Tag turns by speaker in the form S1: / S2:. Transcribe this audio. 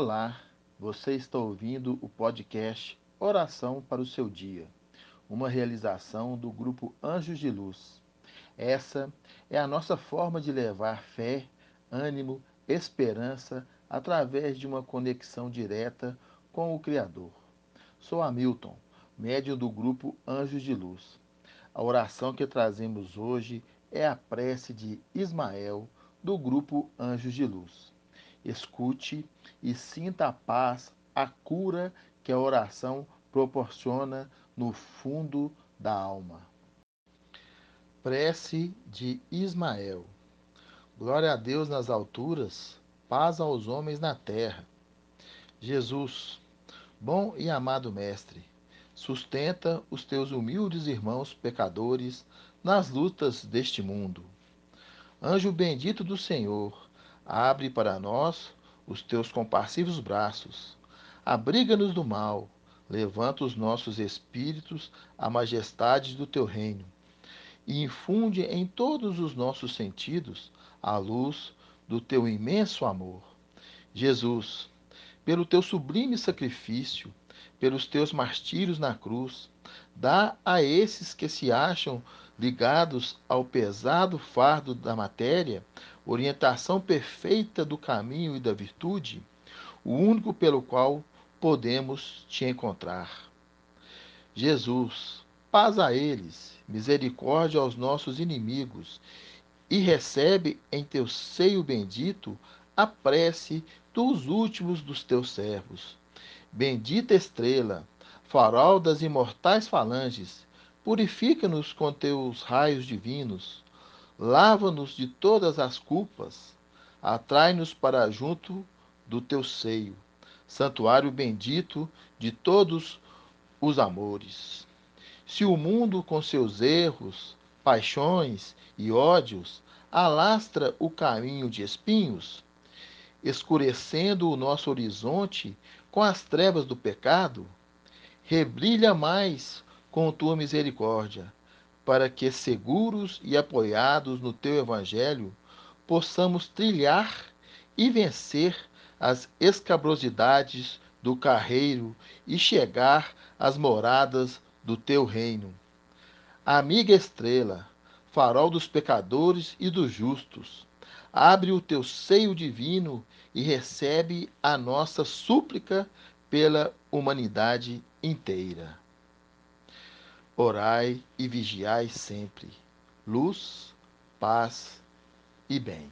S1: Olá, você está ouvindo o podcast Oração para o seu dia, uma realização do grupo Anjos de Luz. Essa é a nossa forma de levar fé, ânimo, esperança através de uma conexão direta com o Criador. Sou Hamilton, médium do grupo Anjos de Luz. A oração que trazemos hoje é a prece de Ismael, do grupo Anjos de Luz. Escute e sinta a paz, a cura que a oração proporciona no fundo da alma. Prece de Ismael. Glória a Deus nas alturas, paz aos homens na terra. Jesus, bom e amado Mestre, sustenta os teus humildes irmãos pecadores nas lutas deste mundo. Anjo bendito do Senhor, abre para nós os teus compassivos braços. Abriga-nos do mal, levanta os nossos espíritos à majestade do teu reino e infunde em todos os nossos sentidos a luz do teu imenso amor. Jesus, pelo teu sublime sacrifício, pelos teus martírios na cruz, dá a esses que se acham ligados ao pesado fardo da matéria orientação perfeita do caminho e da virtude, o único pelo qual podemos te encontrar. Jesus, paz a eles, misericórdia aos nossos inimigos, e recebe em teu seio bendito a prece dos últimos dos teus servos. Bendita estrela, farol das imortais falanges, purifica-nos com teus raios divinos Lava-nos de todas as culpas, atrai-nos para junto do teu seio, santuário bendito de todos os amores. Se o mundo com seus erros, paixões e ódios alastra o caminho de espinhos, escurecendo o nosso horizonte com as trevas do pecado, rebrilha mais com tua misericórdia para que, seguros e apoiados no teu Evangelho, possamos trilhar e vencer as escabrosidades do carreiro e chegar às moradas do teu reino. Amiga estrela, farol dos pecadores e dos justos, abre o teu seio divino e recebe a nossa súplica pela humanidade inteira. Orai e vigiai sempre. Luz, paz e bem.